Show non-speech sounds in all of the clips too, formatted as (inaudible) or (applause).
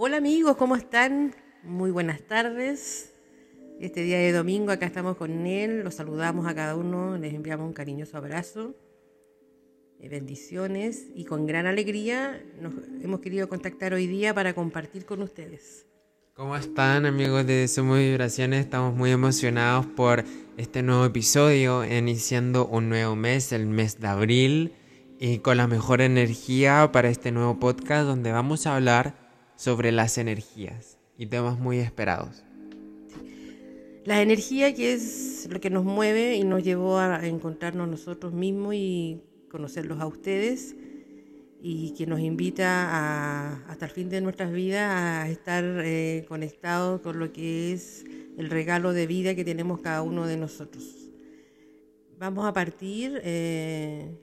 Hola amigos, ¿cómo están? Muy buenas tardes. Este día de domingo acá estamos con él, los saludamos a cada uno, les enviamos un cariñoso abrazo, eh, bendiciones y con gran alegría nos hemos querido contactar hoy día para compartir con ustedes. ¿Cómo están amigos de Somos Vibraciones? Estamos muy emocionados por este nuevo episodio, iniciando un nuevo mes, el mes de abril, y con la mejor energía para este nuevo podcast donde vamos a hablar sobre las energías y temas muy esperados. La energía que es lo que nos mueve y nos llevó a encontrarnos nosotros mismos y conocerlos a ustedes y que nos invita a, hasta el fin de nuestras vidas a estar eh, conectados con lo que es el regalo de vida que tenemos cada uno de nosotros. Vamos a partir eh,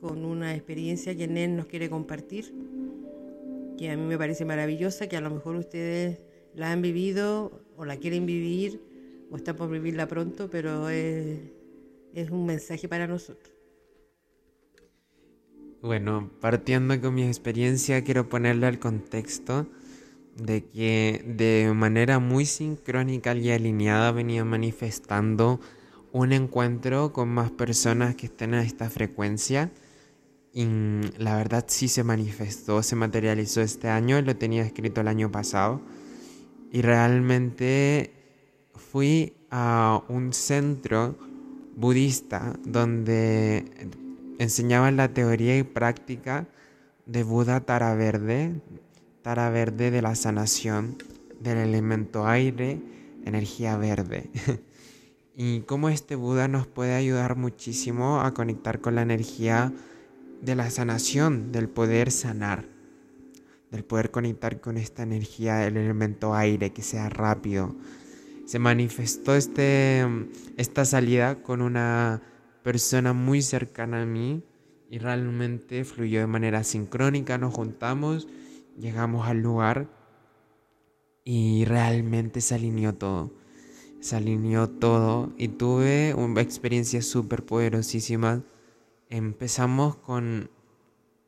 con una experiencia que Nen nos quiere compartir que a mí me parece maravillosa, que a lo mejor ustedes la han vivido o la quieren vivir o están por vivirla pronto, pero es, es un mensaje para nosotros. Bueno, partiendo con mi experiencia, quiero ponerle al contexto de que de manera muy sincrónica y alineada venía manifestando un encuentro con más personas que estén a esta frecuencia la verdad sí se manifestó, se materializó este año, lo tenía escrito el año pasado. Y realmente fui a un centro budista donde enseñaban la teoría y práctica de Buda Tara Verde, Tara Verde de la sanación del elemento aire, energía verde. (laughs) y cómo este Buda nos puede ayudar muchísimo a conectar con la energía de la sanación, del poder sanar, del poder conectar con esta energía del elemento aire, que sea rápido. Se manifestó este, esta salida con una persona muy cercana a mí y realmente fluyó de manera sincrónica, nos juntamos, llegamos al lugar y realmente se alineó todo. Se alineó todo y tuve una experiencia súper poderosísima empezamos con,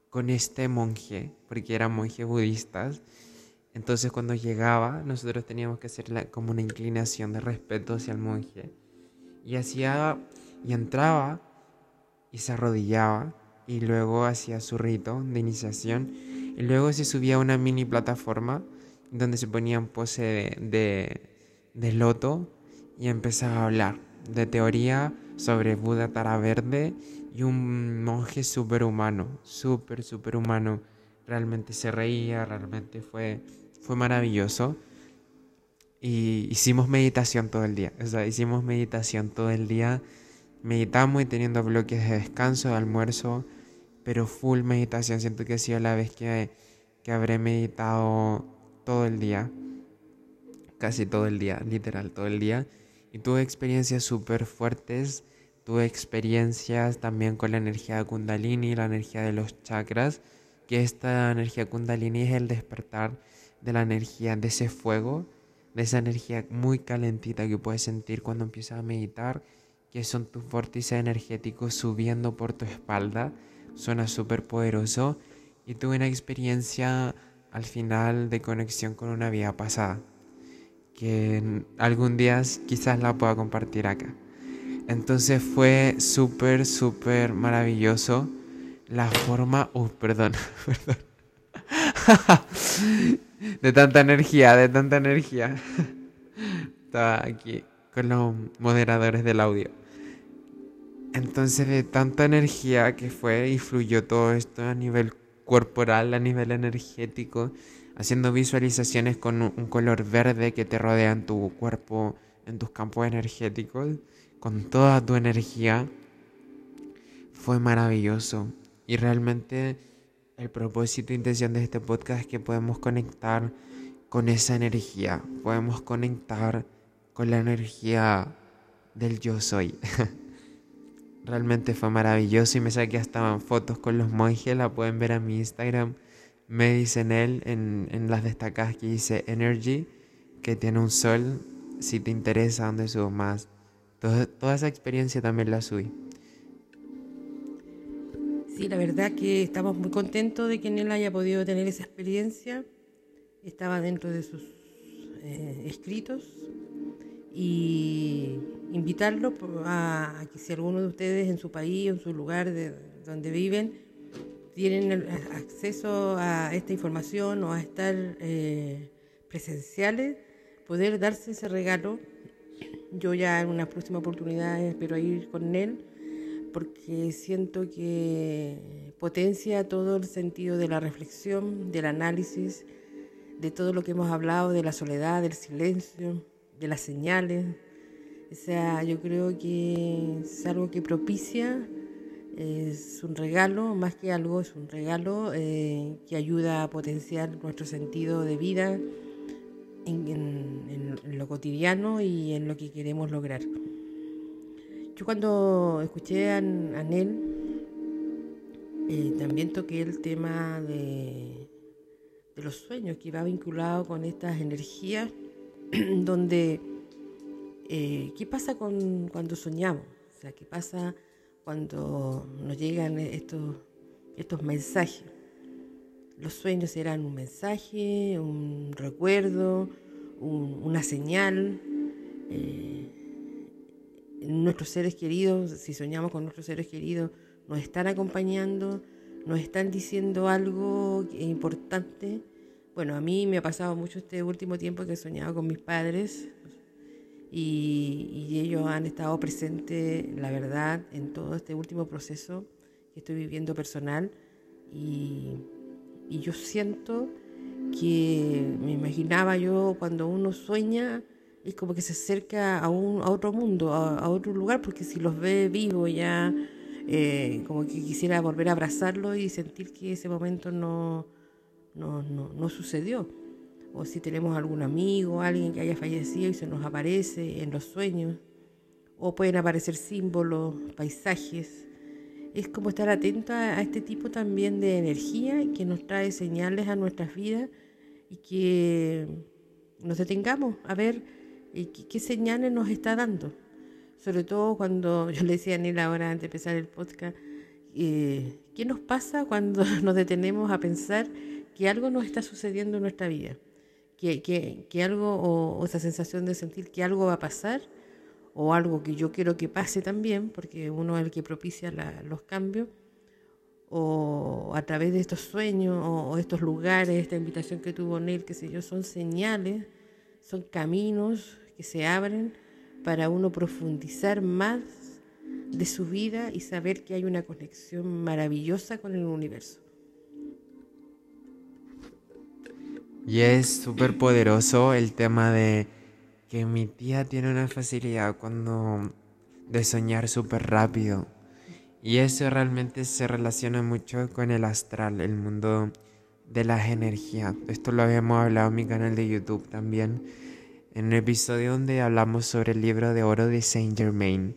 con este monje, porque eran monjes budistas. Entonces cuando llegaba, nosotros teníamos que hacer como una inclinación de respeto hacia el monje. Y hacía, y entraba y se arrodillaba y luego hacía su rito de iniciación. Y luego se subía a una mini plataforma donde se ponía en pose de, de, de loto y empezaba a hablar de teoría sobre Buda Tara Verde y un monje superhumano, súper, superhumano. Realmente se reía, realmente fue, fue maravilloso. Y hicimos meditación todo el día, o sea, hicimos meditación todo el día. Meditamos y teniendo bloques de descanso, de almuerzo, pero full meditación. Siento que ha sido la vez que, que habré meditado todo el día, casi todo el día, literal, todo el día. Y tuve experiencias súper fuertes Tuve experiencias también con la energía kundalini, la energía de los chakras, que esta energía kundalini es el despertar de la energía, de ese fuego, de esa energía muy calentita que puedes sentir cuando empiezas a meditar, que son tus vórtices energéticos subiendo por tu espalda. Suena súper poderoso. Y tuve una experiencia al final de conexión con una vida pasada, que algún día quizás la pueda compartir acá. Entonces fue súper, súper maravilloso la forma... Uh, perdón, (laughs) perdón. de tanta energía, de tanta energía. Estaba aquí con los moderadores del audio. Entonces de tanta energía que fue y fluyó todo esto a nivel corporal, a nivel energético, haciendo visualizaciones con un color verde que te rodea en tu cuerpo, en tus campos energéticos con toda tu energía, fue maravilloso. Y realmente el propósito e intención de este podcast es que podemos conectar con esa energía, podemos conectar con la energía del yo soy. (laughs) Realmente fue maravilloso y me saqué hasta fotos con los monjes, la pueden ver en mi Instagram. Me dicen él en, en las destacadas que dice Energy, que tiene un sol. Si te interesa, donde subo más Toda, esa experiencia también la subí. Sí, la verdad que estamos muy contentos de que él haya podido tener esa experiencia. estaba dentro de sus eh, escritos y invitarlo a, que si alguno de ustedes en su país o en su lugar de donde viven tienen acceso a esta información o a estar eh, presenciales, poder darse ese regalo. Yo ya en una próxima oportunidad espero ir con él porque siento que potencia todo el sentido de la reflexión, del análisis, de todo lo que hemos hablado, de la soledad, del silencio, de las señales. O sea, yo creo que es algo que propicia, es un regalo, más que algo, es un regalo eh, que ayuda a potenciar nuestro sentido de vida en, lo cotidiano y en lo que queremos lograr. Yo cuando escuché a, Anel, eh, también toqué el tema de de los sueños que va vinculado con estas energías, (clears throat) donde, eh, ¿qué pasa con, cuando soñamos? O sea, ¿qué pasa cuando nos llegan estos, estos mensajes? Los sueños eran un mensaje, un recuerdo, una señal. Eh, nuestros seres queridos, si soñamos con nuestros seres queridos, nos están acompañando nos están diciendo algo importante. Bueno, a mí me ha pasado mucho este último tiempo que he soñado con mis padres y, ellos han estado presentes, la verdad, en todo este último proceso que estoy viviendo personal y, yo siento que me imaginaba yo cuando uno sueña es como que se acerca a, un, a otro mundo, a, otro lugar, porque si los ve vivos ya eh, como que quisiera volver a abrazarlo y sentir que ese momento no, no, no, sucedió. O si tenemos algún amigo, alguien que haya fallecido y se nos aparece en los sueños. O pueden aparecer símbolos, paisajes. Es como estar atento a, este tipo también de energía que nos trae señales a nuestras vidas y que nos detengamos a ver eh, qué señales nos está dando sobre todo cuando (laughs) yo le decía a Neil ahora antes de empezar el podcast, eh, ¿qué nos pasa cuando (laughs) nos detenemos a pensar que algo nos está sucediendo en nuestra vida? Que, que, algo, o, esa sensación de sentir que algo va a pasar, o algo que yo quiero que pase también, porque uno es el que propicia los cambios, o a través de estos sueños, o, estos lugares, esta invitación que tuvo Neil, que sé yo, son señales, son caminos que se abren para uno profundizar más de su vida y saber que hay una conexión maravillosa con el universo. Y es súper poderoso el tema de que mi tía tiene una facilidad cuando de soñar súper rápido. Y eso realmente se relaciona mucho con el astral, el mundo de las energías. Esto lo habíamos hablado en mi canal de YouTube también en el episodio donde hablamos sobre el libro de oro de Saint Germain,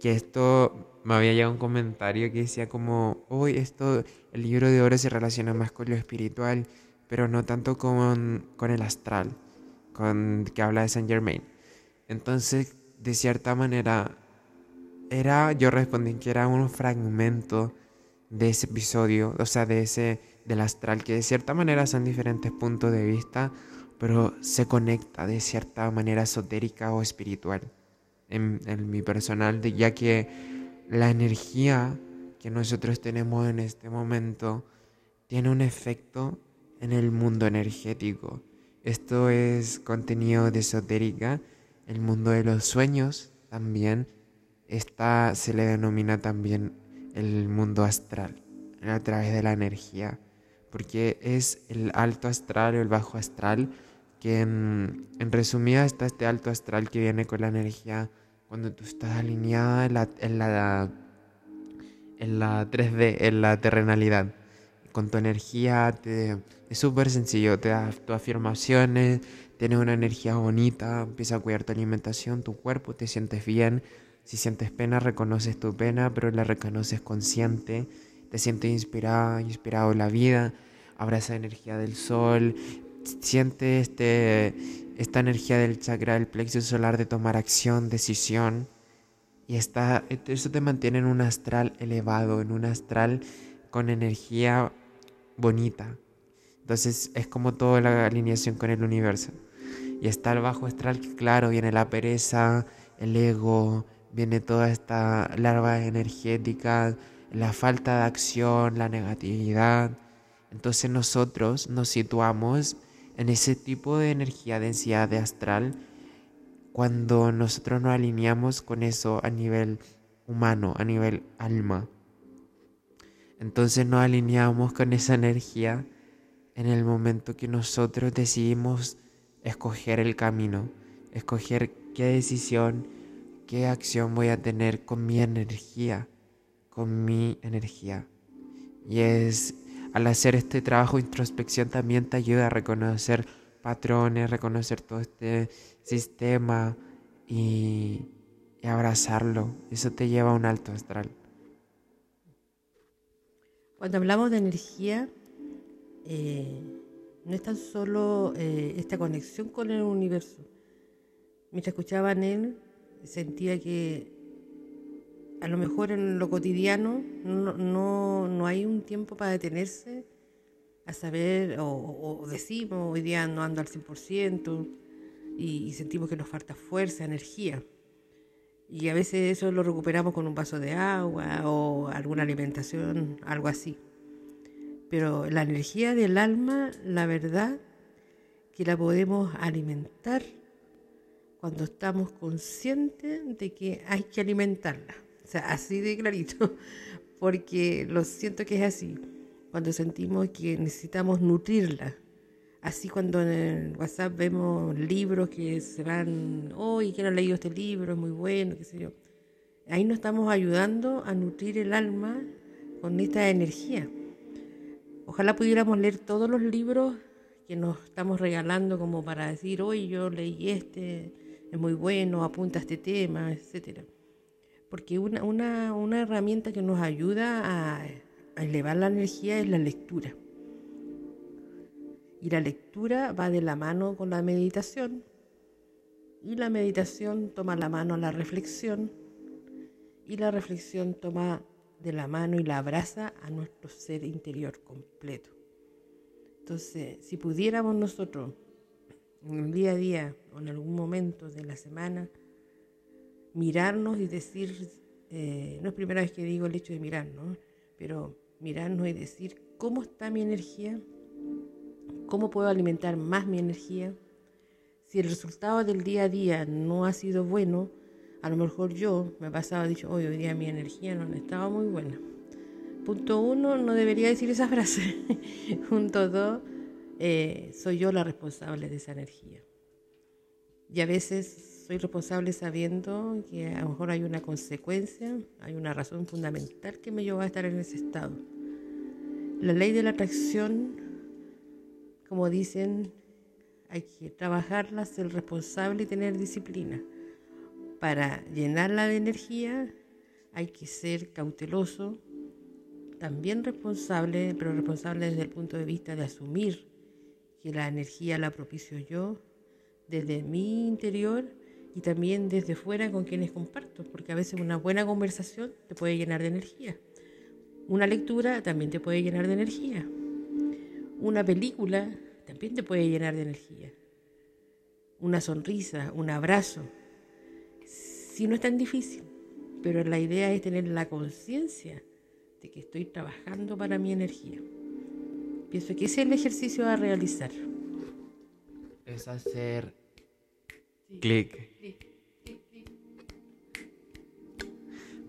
que esto me había llegado un comentario que decía como, hoy esto, el libro de oro se relaciona más con lo espiritual, pero no tanto con, con el astral, con que habla de Saint Germain. Entonces, de cierta manera, era, yo respondí que era un fragmento de ese episodio, o sea, de ese, del astral, que de cierta manera son diferentes puntos de vista, pero se conecta de cierta manera esotérica o espiritual en, mi personal, ya que la energía que nosotros tenemos en este momento tiene un efecto en el mundo energético. Esto es contenido de esotérica, el mundo de los sueños también. Esta se le denomina también el mundo astral, a través de la energía, porque es el alto astral o el bajo astral que en, resumida está este alto astral que viene con la energía cuando tú estás alineada en la, en la, en la 3D, en la terrenalidad. Con tu energía te, es súper sencillo, te das tus afirmaciones, tienes una energía bonita, empieza a cuidar tu alimentación, tu cuerpo, te sientes bien. Si sientes pena, reconoces tu pena, pero la reconoces consciente, te sientes inspirada, inspirado en la vida, abraza energía del sol, siente este, esta energía del chakra del plexo solar de tomar acción, decisión. Y está, eso te mantiene en un astral elevado, en un astral con energía bonita. Entonces es como toda la alineación con el universo. Y está el bajo astral que claro, viene la pereza, el ego, viene toda esta larva energética, la falta de acción, la negatividad. Entonces nosotros nos situamos en ese tipo de energía, densidad de astral, cuando nosotros nos alineamos con eso a nivel humano, a nivel alma. Entonces nos alineamos con esa energía en el momento que nosotros decidimos escoger el camino, escoger qué decisión, qué acción voy a tener con mi energía, con mi energía. Y es al hacer este trabajo de introspección también te ayuda a reconocer patrones, reconocer todo este sistema y, abrazarlo. Eso te lleva a un alto astral. Cuando hablamos de energía, eh, no es tan solo eh, esta conexión con el universo. Mientras escuchaba en él, sentía que a lo mejor en lo cotidiano no, no, hay un tiempo para detenerse a saber, o, decimos, hoy día no ando al 100% y, y sentimos que nos falta fuerza, energía. Y a veces eso lo recuperamos con un vaso de agua o alguna alimentación, algo así. Pero la energía del alma, la verdad, que la podemos alimentar cuando estamos conscientes de que hay que alimentarla. O sea, así de clarito, (laughs) porque lo siento que es así. Cuando sentimos que necesitamos nutrirla. Así cuando en el WhatsApp vemos libros que se van, hoy que no he leído este libro, es muy bueno, qué sé yo. Ahí nos estamos ayudando a nutrir el alma con esta energía. Ojalá pudiéramos leer todos los libros que nos estamos regalando como para decir, hoy yo leí este, es muy bueno, apunta a este tema, etc. Porque una, una, una herramienta que nos ayuda a elevar la energía es la lectura. Y la lectura va de la mano con la meditación. Y la meditación toma la mano a la reflexión. Y la reflexión toma de la mano y la abraza a nuestro ser interior completo. Entonces, si pudiéramos nosotros, en el día a día o en algún momento de la semana, mirarnos y decir, eh, no es primera vez que digo el hecho de mirarnos, pero mirarnos y decir cómo está mi energía, cómo puedo alimentar más mi energía. Si el resultado del día a día no ha sido bueno, a lo mejor yo me pasaba dicho, hoy, hoy día mi energía no estaba muy buena. Punto uno, no debería decir esa (laughs) frase. Punto dos, eh, soy yo la responsable de esa energía. Y a veces soy responsable sabiendo que a lo mejor hay una consecuencia, hay una razón fundamental que me lleva a estar en ese estado. La ley de la atracción, como dicen, hay que trabajarla, ser responsable y tener disciplina para llenarla de energía hay que ser cauteloso, también responsable, pero responsable desde el punto de vista de asumir que la energía la propicio yo desde mi interior y también desde fuera con quienes comparto, porque a veces una buena conversación te puede llenar de energía. Una lectura también te puede llenar de energía. Una película también te puede llenar de energía. Una sonrisa, un abrazo, si no es tan difícil, pero la idea es tener la conciencia de que estoy trabajando para mi energía. Pienso que ese es el ejercicio a realizar. Es hacer clic.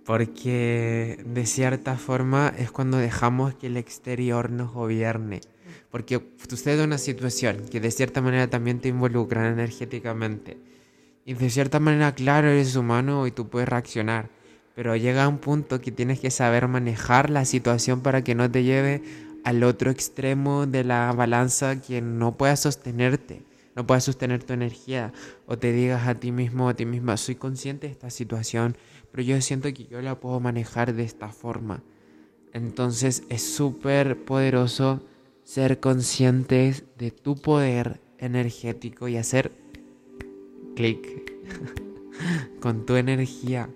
Porque de cierta forma es cuando dejamos que el exterior nos gobierne. Porque sucede una situación que de cierta manera también te involucra energéticamente y de cierta manera, claro, eres humano y tú puedes reaccionar. Pero llega un punto que tienes que saber manejar la situación para que no te lleve al otro extremo de la balanza que no puedas sostenerte, no puedas sostener tu energía o te digas a ti mismo o a ti misma, soy consciente de esta situación, pero yo siento que yo la puedo manejar de esta forma. Entonces es súper poderoso ser conscientes de tu poder energético y hacer clic (laughs) con tu energía.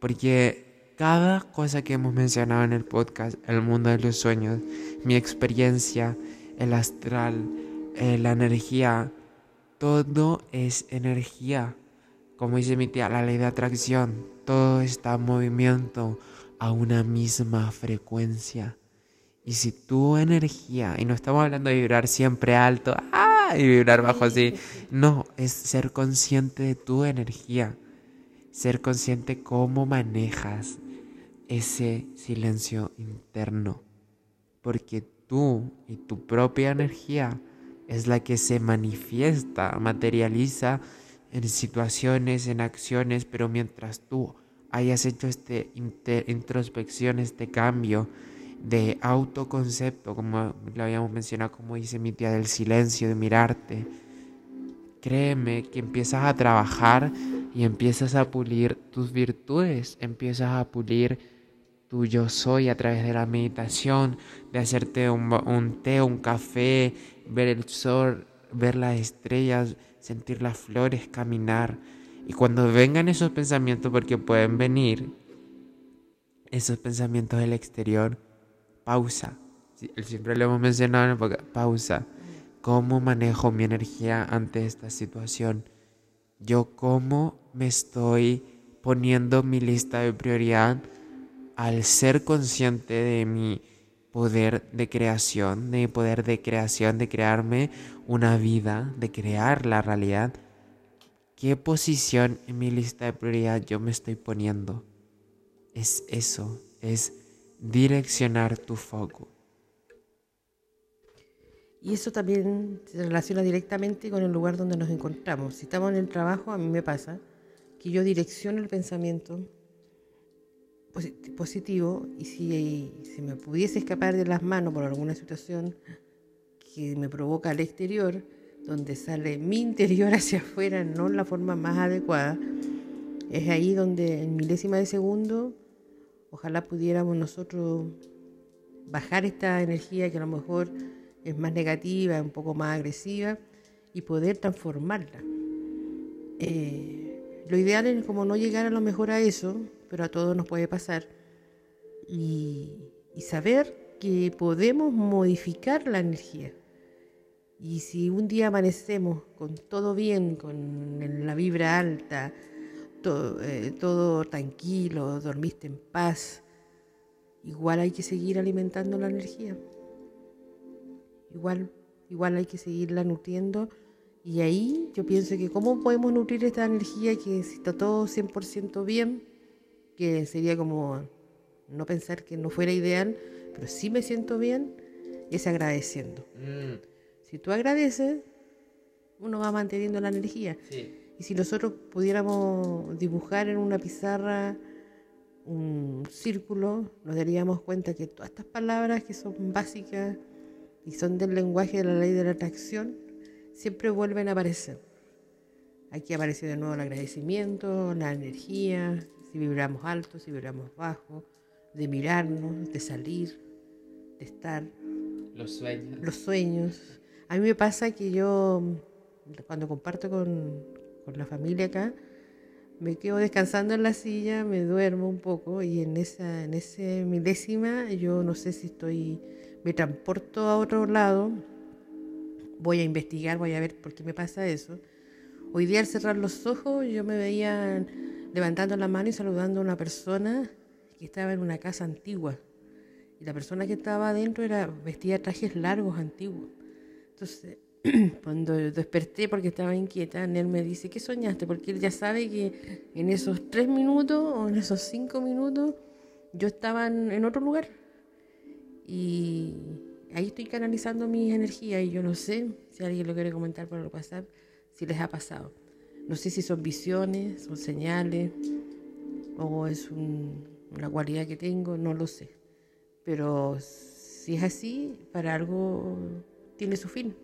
Porque cada cosa que hemos mencionado en el podcast, el mundo de los sueños, mi experiencia, el astral, eh, la energía, todo es energía. Como dice mi tía, la ley de atracción, todo está en movimiento a una misma frecuencia. Y si tu energía, y no estamos hablando de vibrar siempre alto ¡ah! y vibrar bajo así, no, es ser consciente de tu energía, ser consciente cómo manejas ese silencio interno, porque tú y tu propia energía es la que se manifiesta, materializa en situaciones, en acciones, pero mientras tú hayas hecho esta introspección, este cambio de autoconcepto, como lo habíamos mencionado, como dice mi tía, del silencio, de mirarte, créeme que empiezas a trabajar y empiezas a pulir tus virtudes, empiezas a pulir tu yo soy a través de la meditación, de hacerte un, un té, un café, ver el sol, ver las estrellas, sentir las flores, caminar. Y cuando vengan esos pensamientos, porque pueden venir esos pensamientos del exterior, pausa. Siempre lo hemos mencionado en el pausa. ¿Cómo manejo mi energía ante esta situación? Yo cómo me estoy poniendo mi lista de prioridad al ser consciente de mi poder de creación, de mi poder de creación, de crearme una vida, de crear la realidad. ¿Qué posición en mi lista de prioridad yo me estoy poniendo? Es eso, es direccionar tu foco. Y eso también se relaciona directamente con el lugar donde nos encontramos. Si estamos en el trabajo, a mí me pasa que yo direcciono el pensamiento positivo y si, si me pudiese escapar de las manos por alguna situación que me provoca al exterior, donde sale mi interior (laughs) hacia afuera, no la forma más adecuada, es ahí donde en milésima de segundo ojalá pudiéramos nosotros bajar esta energía que a lo mejor es más negativa, un poco más agresiva, y poder transformarla. Eh, lo ideal es como no llegar a lo mejor a eso, pero a todos nos puede pasar. Y, saber que podemos modificar la energía. Y si un día amanecemos con todo bien, con la vibra alta, todo, eh, todo tranquilo, dormiste en paz, igual hay que seguir alimentando la energía. Igual, igual hay que seguirla nutriendo. Y ahí yo pienso que cómo podemos nutrir esta energía que está todo 100% bien, que sería como no pensar que no fuera ideal, pero sí me siento bien, es agradeciendo. Mm. Si tú agradeces, uno va manteniendo la energía. Y si nosotros pudiéramos dibujar en una pizarra un círculo, nos daríamos cuenta que todas estas palabras que son básicas y son del lenguaje de la ley de la atracción, siempre vuelven a aparecer. Aquí aparece de nuevo el agradecimiento, la energía, si vibramos alto, si vibramos bajo, de mirarnos, de salir, de estar. Los sueños. Los sueños. A mí me pasa que yo, cuando comparto con, con la familia acá, me quedo descansando en la silla, me duermo un poco y en esa, en ese milésima yo no sé si estoy, me transporto a otro lado, voy a investigar, voy a ver por qué me pasa eso. Hoy día al cerrar los ojos yo me veía levantando la mano y saludando a una persona que estaba en una casa antigua. Y la persona que estaba adentro era vestía trajes largos antiguos. Entonces, (clears throat) cuando desperté porque estaba inquieta, él me dice, ¿qué soñaste? Porque él ya sabe que en esos tres minutos o en esos cinco minutos yo estaba en, otro lugar. Y ahí estoy canalizando mis energías y yo no sé si alguien lo quiere comentar por el WhatsApp, si les ha pasado. No sé si son visiones, son señales o es una cualidad que tengo, no lo sé. Pero si es así, para algo tiene su fin.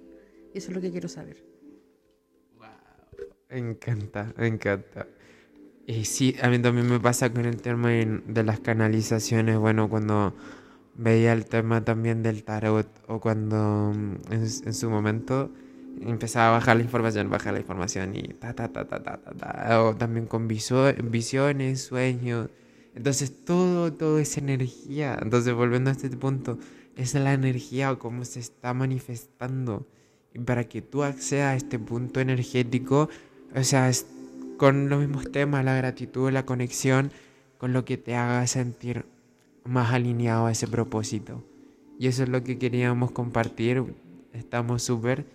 Eso es lo que quiero saber. Wow. Me encanta, me encanta. Y sí, a mí también me pasa con el tema de las canalizaciones. Bueno, cuando veía el tema también del tarot o cuando mm, en su momento empezaba a bajar la información, bajar la información y ta, ta, ta, ta, ta, ta, o también con visiones, sueños. Entonces todo, todo es energía. Entonces volviendo a este punto, es la energía o cómo se está manifestando. Para que tú accedas a este punto energético, o sea, es con los mismos temas, la gratitud, la conexión, con lo que te haga sentir más alineado a ese propósito. Y eso es lo que queríamos compartir. Estamos súper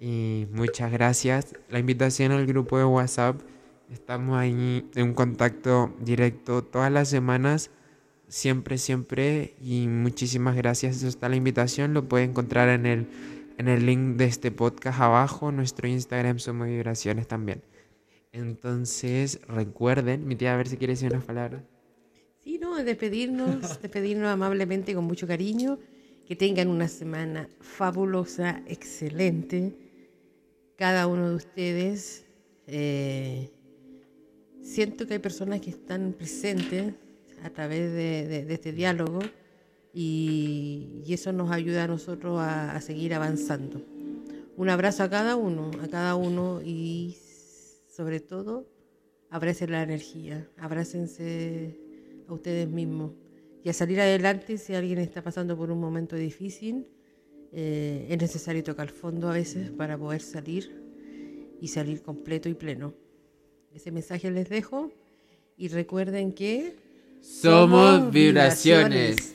y muchas gracias. La invitación al grupo de WhatsApp. Estamos ahí en un contacto directo todas las semanas. Siempre, siempre. Y muchísimas gracias. Eso está la invitación. Lo puede encontrar en el, en el link de este podcast abajo. Nuestro Instagram Somos Vibraciones también. Entonces, recuerden, mi tía, a ver si quiere decir unas palabras. Sí, no, despedirnos, despedirnos amablemente con mucho cariño. Que tengan una semana fabulosa, excelente. Cada uno de ustedes. Eh, siento que hay personas que están presentes a través de, este diálogo y, eso nos ayuda a nosotros a, a seguir avanzando. Un abrazo a cada uno, a cada uno y sobre todo, abracen la energía, abrácense a ustedes mismos y a salir adelante si alguien está pasando por un momento difícil. Eh, es necesario tocar fondo a veces para poder salir y salir completo y pleno. Ese mensaje les dejo y recuerden que somos, vibraciones.